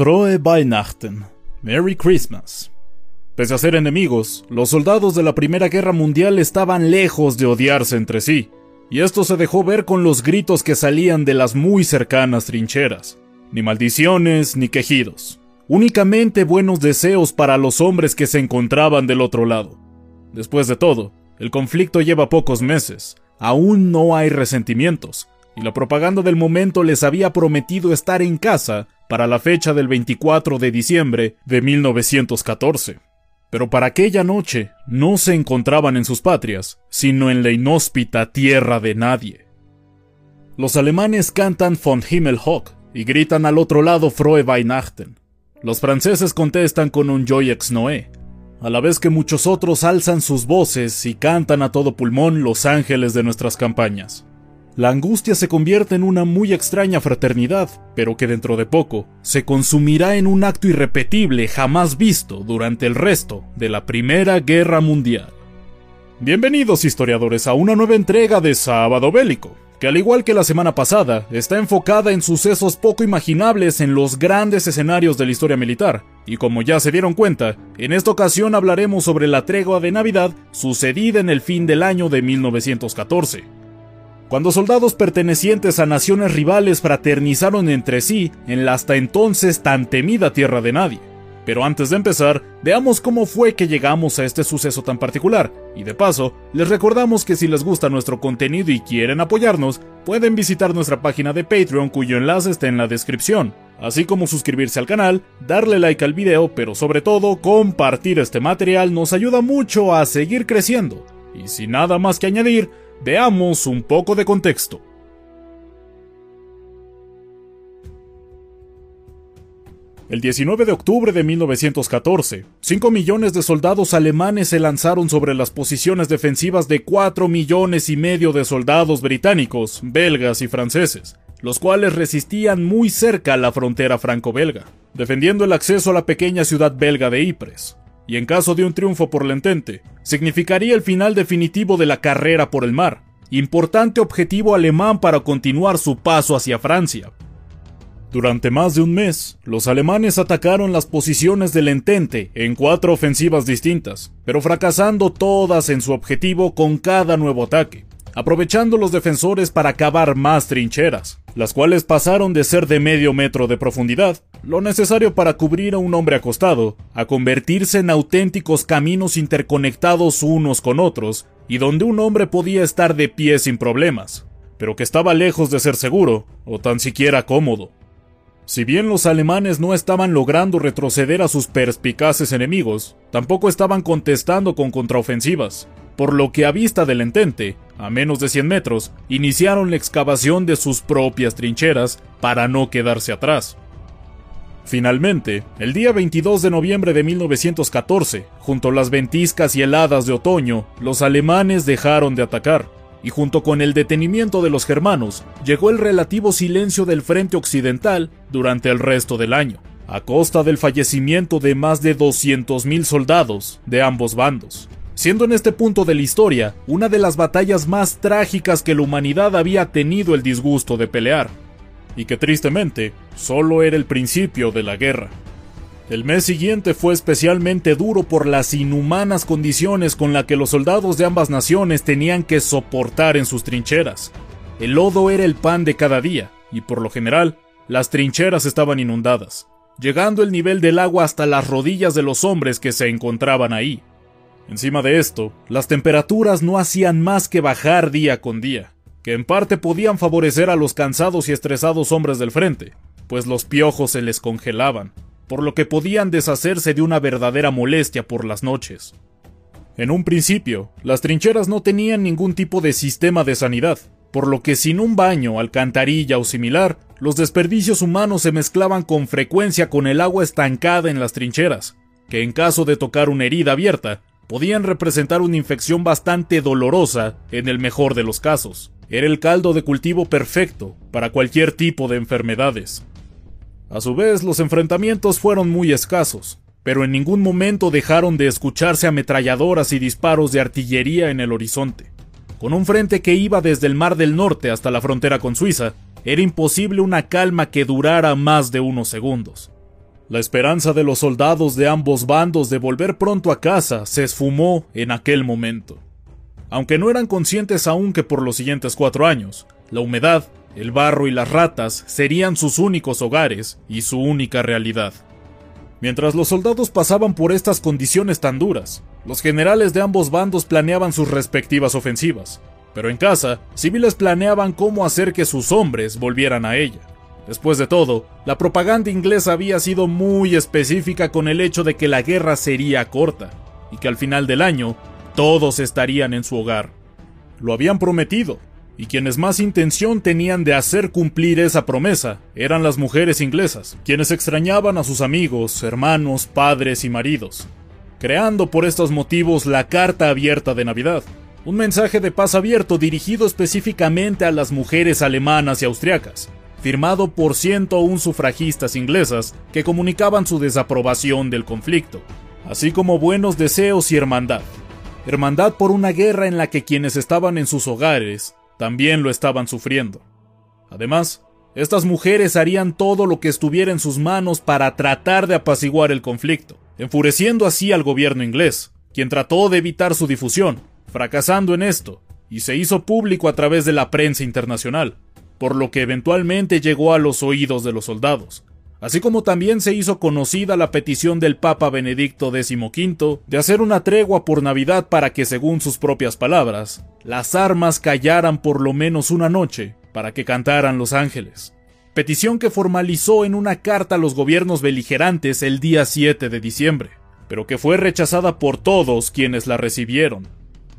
Frohe Weihnachten. Merry Christmas. Pese a ser enemigos, los soldados de la Primera Guerra Mundial estaban lejos de odiarse entre sí, y esto se dejó ver con los gritos que salían de las muy cercanas trincheras. Ni maldiciones ni quejidos. Únicamente buenos deseos para los hombres que se encontraban del otro lado. Después de todo, el conflicto lleva pocos meses, aún no hay resentimientos, y la propaganda del momento les había prometido estar en casa para la fecha del 24 de diciembre de 1914. Pero para aquella noche no se encontraban en sus patrias, sino en la inhóspita tierra de nadie. Los alemanes cantan von Himmelhoch y gritan al otro lado Frohe Weihnachten. Los franceses contestan con un Joyex Noé, a la vez que muchos otros alzan sus voces y cantan a todo pulmón los ángeles de nuestras campañas. La angustia se convierte en una muy extraña fraternidad, pero que dentro de poco se consumirá en un acto irrepetible jamás visto durante el resto de la Primera Guerra Mundial. Bienvenidos historiadores a una nueva entrega de Sábado Bélico, que al igual que la semana pasada, está enfocada en sucesos poco imaginables en los grandes escenarios de la historia militar, y como ya se dieron cuenta, en esta ocasión hablaremos sobre la tregua de Navidad sucedida en el fin del año de 1914 cuando soldados pertenecientes a naciones rivales fraternizaron entre sí en la hasta entonces tan temida tierra de nadie. Pero antes de empezar, veamos cómo fue que llegamos a este suceso tan particular, y de paso, les recordamos que si les gusta nuestro contenido y quieren apoyarnos, pueden visitar nuestra página de Patreon cuyo enlace está en la descripción, así como suscribirse al canal, darle like al video, pero sobre todo compartir este material nos ayuda mucho a seguir creciendo. Y sin nada más que añadir, Veamos un poco de contexto. El 19 de octubre de 1914, 5 millones de soldados alemanes se lanzaron sobre las posiciones defensivas de 4 millones y medio de soldados británicos, belgas y franceses, los cuales resistían muy cerca a la frontera franco-belga, defendiendo el acceso a la pequeña ciudad belga de Ypres y en caso de un triunfo por la Entente, significaría el final definitivo de la carrera por el mar, importante objetivo alemán para continuar su paso hacia Francia. Durante más de un mes, los alemanes atacaron las posiciones del Entente en cuatro ofensivas distintas, pero fracasando todas en su objetivo con cada nuevo ataque aprovechando los defensores para cavar más trincheras, las cuales pasaron de ser de medio metro de profundidad, lo necesario para cubrir a un hombre acostado, a convertirse en auténticos caminos interconectados unos con otros, y donde un hombre podía estar de pie sin problemas, pero que estaba lejos de ser seguro, o tan siquiera cómodo. Si bien los alemanes no estaban logrando retroceder a sus perspicaces enemigos, tampoco estaban contestando con contraofensivas, por lo que a vista del entente, a menos de 100 metros, iniciaron la excavación de sus propias trincheras para no quedarse atrás. Finalmente, el día 22 de noviembre de 1914, junto a las ventiscas y heladas de otoño, los alemanes dejaron de atacar, y junto con el detenimiento de los germanos, llegó el relativo silencio del frente occidental durante el resto del año, a costa del fallecimiento de más de 200.000 soldados de ambos bandos, siendo en este punto de la historia una de las batallas más trágicas que la humanidad había tenido el disgusto de pelear, y que tristemente solo era el principio de la guerra. El mes siguiente fue especialmente duro por las inhumanas condiciones con las que los soldados de ambas naciones tenían que soportar en sus trincheras. El lodo era el pan de cada día, y por lo general, las trincheras estaban inundadas, llegando el nivel del agua hasta las rodillas de los hombres que se encontraban ahí. Encima de esto, las temperaturas no hacían más que bajar día con día, que en parte podían favorecer a los cansados y estresados hombres del frente, pues los piojos se les congelaban, por lo que podían deshacerse de una verdadera molestia por las noches. En un principio, las trincheras no tenían ningún tipo de sistema de sanidad, por lo que sin un baño, alcantarilla o similar, los desperdicios humanos se mezclaban con frecuencia con el agua estancada en las trincheras, que en caso de tocar una herida abierta, podían representar una infección bastante dolorosa en el mejor de los casos. Era el caldo de cultivo perfecto para cualquier tipo de enfermedades. A su vez, los enfrentamientos fueron muy escasos, pero en ningún momento dejaron de escucharse ametralladoras y disparos de artillería en el horizonte. Con un frente que iba desde el Mar del Norte hasta la frontera con Suiza, era imposible una calma que durara más de unos segundos. La esperanza de los soldados de ambos bandos de volver pronto a casa se esfumó en aquel momento. Aunque no eran conscientes aún que por los siguientes cuatro años, la humedad, el barro y las ratas serían sus únicos hogares y su única realidad. Mientras los soldados pasaban por estas condiciones tan duras, los generales de ambos bandos planeaban sus respectivas ofensivas, pero en casa, civiles planeaban cómo hacer que sus hombres volvieran a ella. Después de todo, la propaganda inglesa había sido muy específica con el hecho de que la guerra sería corta, y que al final del año, todos estarían en su hogar. Lo habían prometido, y quienes más intención tenían de hacer cumplir esa promesa eran las mujeres inglesas, quienes extrañaban a sus amigos, hermanos, padres y maridos, creando por estos motivos la Carta Abierta de Navidad, un mensaje de paz abierto dirigido específicamente a las mujeres alemanas y austriacas, firmado por 101 sufragistas inglesas que comunicaban su desaprobación del conflicto, así como buenos deseos y hermandad. Hermandad por una guerra en la que quienes estaban en sus hogares también lo estaban sufriendo. Además, estas mujeres harían todo lo que estuviera en sus manos para tratar de apaciguar el conflicto, enfureciendo así al gobierno inglés, quien trató de evitar su difusión, fracasando en esto, y se hizo público a través de la prensa internacional, por lo que eventualmente llegó a los oídos de los soldados, así como también se hizo conocida la petición del Papa Benedicto XV de hacer una tregua por Navidad para que, según sus propias palabras, las armas callaran por lo menos una noche para que cantaran los ángeles. Petición que formalizó en una carta a los gobiernos beligerantes el día 7 de diciembre, pero que fue rechazada por todos quienes la recibieron.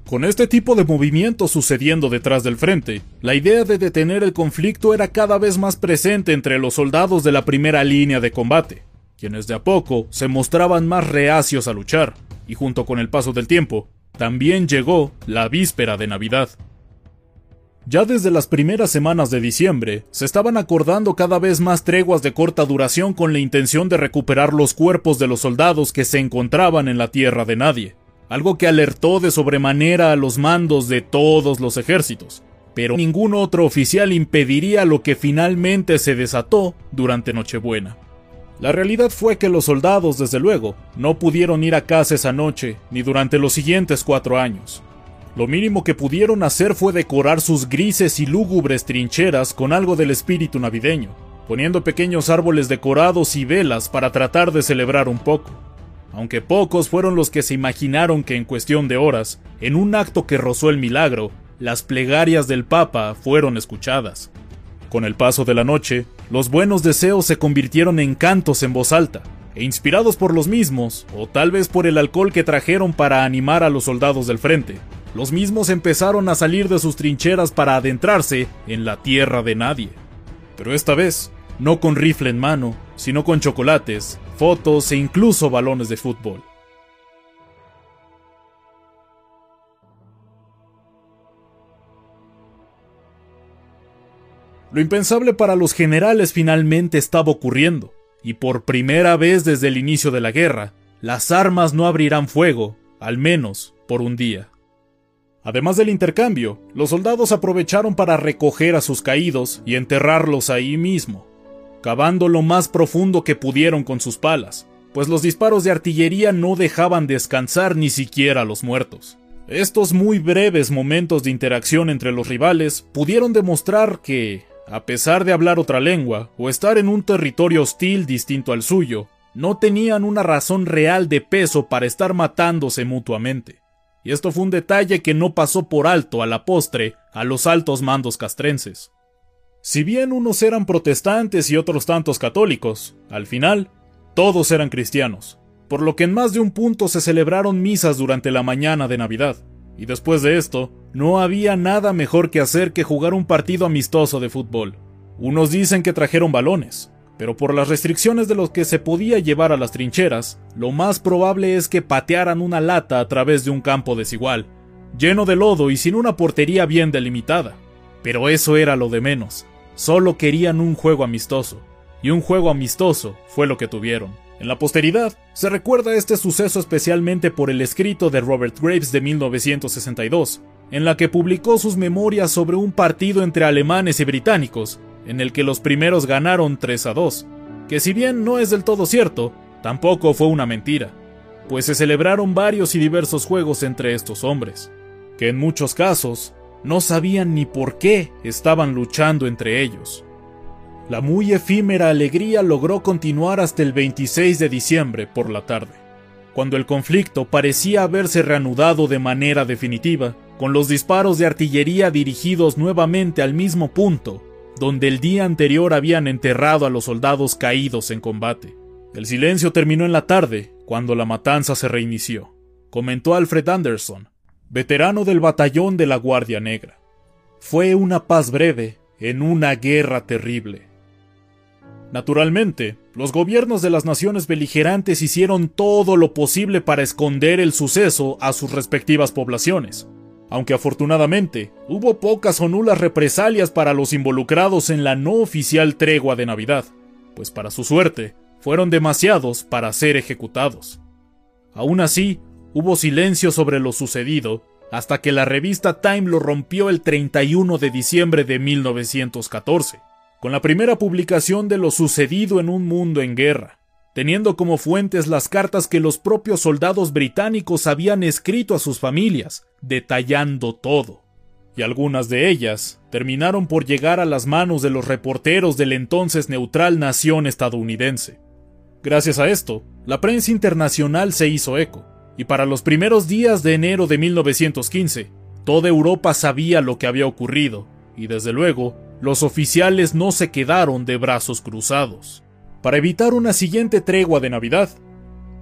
Con este tipo de movimientos sucediendo detrás del frente, la idea de detener el conflicto era cada vez más presente entre los soldados de la primera línea de combate, quienes de a poco se mostraban más reacios a luchar, y junto con el paso del tiempo, también llegó la víspera de Navidad. Ya desde las primeras semanas de diciembre, se estaban acordando cada vez más treguas de corta duración con la intención de recuperar los cuerpos de los soldados que se encontraban en la tierra de nadie, algo que alertó de sobremanera a los mandos de todos los ejércitos, pero ningún otro oficial impediría lo que finalmente se desató durante Nochebuena. La realidad fue que los soldados, desde luego, no pudieron ir a casa esa noche, ni durante los siguientes cuatro años. Lo mínimo que pudieron hacer fue decorar sus grises y lúgubres trincheras con algo del espíritu navideño, poniendo pequeños árboles decorados y velas para tratar de celebrar un poco. Aunque pocos fueron los que se imaginaron que en cuestión de horas, en un acto que rozó el milagro, las plegarias del Papa fueron escuchadas. Con el paso de la noche, los buenos deseos se convirtieron en cantos en voz alta, e inspirados por los mismos, o tal vez por el alcohol que trajeron para animar a los soldados del frente, los mismos empezaron a salir de sus trincheras para adentrarse en la tierra de nadie. Pero esta vez, no con rifle en mano, sino con chocolates, fotos e incluso balones de fútbol. Lo impensable para los generales finalmente estaba ocurriendo, y por primera vez desde el inicio de la guerra, las armas no abrirán fuego, al menos por un día. Además del intercambio, los soldados aprovecharon para recoger a sus caídos y enterrarlos ahí mismo, cavando lo más profundo que pudieron con sus palas, pues los disparos de artillería no dejaban descansar ni siquiera a los muertos. Estos muy breves momentos de interacción entre los rivales pudieron demostrar que, a pesar de hablar otra lengua o estar en un territorio hostil distinto al suyo, no tenían una razón real de peso para estar matándose mutuamente. Y esto fue un detalle que no pasó por alto a la postre a los altos mandos castrenses. Si bien unos eran protestantes y otros tantos católicos, al final, todos eran cristianos, por lo que en más de un punto se celebraron misas durante la mañana de Navidad, y después de esto, no había nada mejor que hacer que jugar un partido amistoso de fútbol. Unos dicen que trajeron balones, pero por las restricciones de los que se podía llevar a las trincheras, lo más probable es que patearan una lata a través de un campo desigual, lleno de lodo y sin una portería bien delimitada. Pero eso era lo de menos. Solo querían un juego amistoso. Y un juego amistoso fue lo que tuvieron. En la posteridad, se recuerda este suceso especialmente por el escrito de Robert Graves de 1962, en la que publicó sus memorias sobre un partido entre alemanes y británicos, en el que los primeros ganaron 3 a 2, que si bien no es del todo cierto, tampoco fue una mentira, pues se celebraron varios y diversos juegos entre estos hombres, que en muchos casos no sabían ni por qué estaban luchando entre ellos. La muy efímera alegría logró continuar hasta el 26 de diciembre por la tarde, cuando el conflicto parecía haberse reanudado de manera definitiva, con los disparos de artillería dirigidos nuevamente al mismo punto donde el día anterior habían enterrado a los soldados caídos en combate. El silencio terminó en la tarde, cuando la matanza se reinició, comentó Alfred Anderson, veterano del batallón de la Guardia Negra. Fue una paz breve en una guerra terrible. Naturalmente, los gobiernos de las naciones beligerantes hicieron todo lo posible para esconder el suceso a sus respectivas poblaciones, aunque afortunadamente hubo pocas o nulas represalias para los involucrados en la no oficial tregua de Navidad, pues para su suerte fueron demasiados para ser ejecutados. Aún así, hubo silencio sobre lo sucedido hasta que la revista Time lo rompió el 31 de diciembre de 1914 con la primera publicación de lo sucedido en un mundo en guerra, teniendo como fuentes las cartas que los propios soldados británicos habían escrito a sus familias, detallando todo. Y algunas de ellas terminaron por llegar a las manos de los reporteros del entonces neutral nación estadounidense. Gracias a esto, la prensa internacional se hizo eco, y para los primeros días de enero de 1915, toda Europa sabía lo que había ocurrido, y desde luego, los oficiales no se quedaron de brazos cruzados. Para evitar una siguiente tregua de Navidad,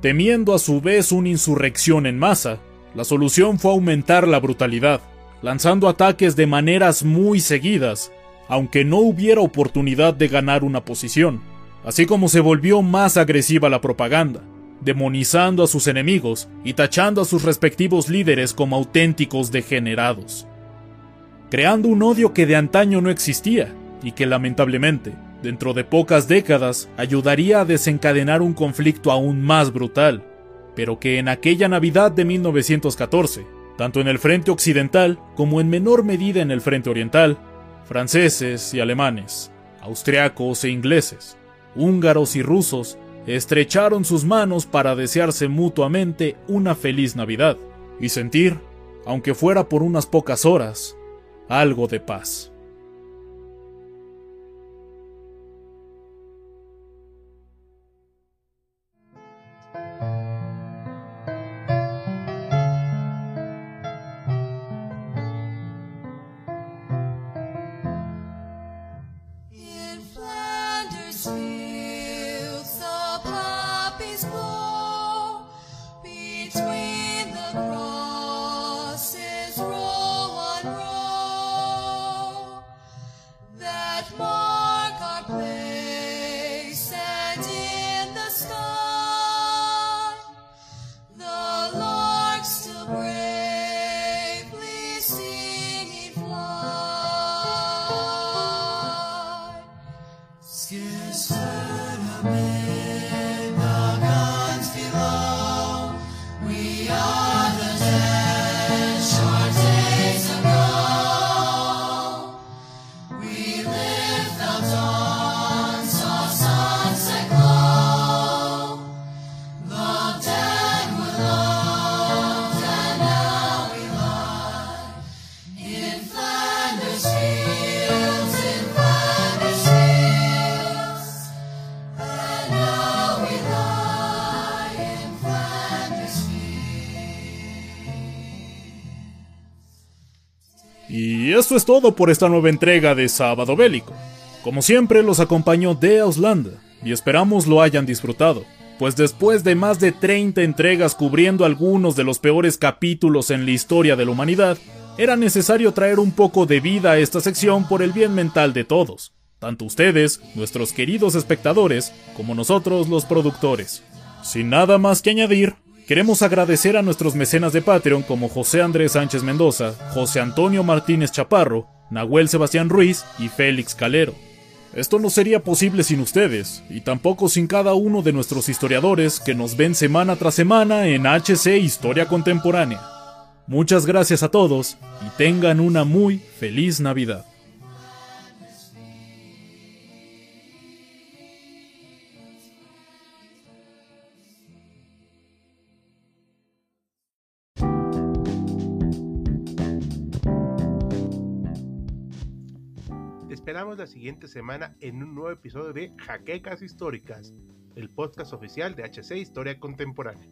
temiendo a su vez una insurrección en masa, la solución fue aumentar la brutalidad, lanzando ataques de maneras muy seguidas, aunque no hubiera oportunidad de ganar una posición, así como se volvió más agresiva la propaganda, demonizando a sus enemigos y tachando a sus respectivos líderes como auténticos degenerados creando un odio que de antaño no existía y que lamentablemente, dentro de pocas décadas, ayudaría a desencadenar un conflicto aún más brutal, pero que en aquella Navidad de 1914, tanto en el frente occidental como en menor medida en el frente oriental, franceses y alemanes, austriacos e ingleses, húngaros y rusos, estrecharon sus manos para desearse mutuamente una feliz Navidad y sentir, aunque fuera por unas pocas horas, algo de paz. Y esto es todo por esta nueva entrega de Sábado Bélico. Como siempre, los acompañó de Auslanda y esperamos lo hayan disfrutado. pues después de más de 30 entregas cubriendo algunos de los peores capítulos en la historia de la humanidad, era necesario traer un poco de vida a esta sección por el bien mental de todos, tanto ustedes, nuestros queridos espectadores, como nosotros los productores. Sin nada más que añadir, queremos agradecer a nuestros mecenas de Patreon como José Andrés Sánchez Mendoza, José Antonio Martínez Chaparro, Nahuel Sebastián Ruiz y Félix Calero. Esto no sería posible sin ustedes, y tampoco sin cada uno de nuestros historiadores que nos ven semana tras semana en HC Historia Contemporánea. Muchas gracias a todos y tengan una muy feliz Navidad. Esperamos la siguiente semana en un nuevo episodio de Jaquecas Históricas, el podcast oficial de HC Historia Contemporánea.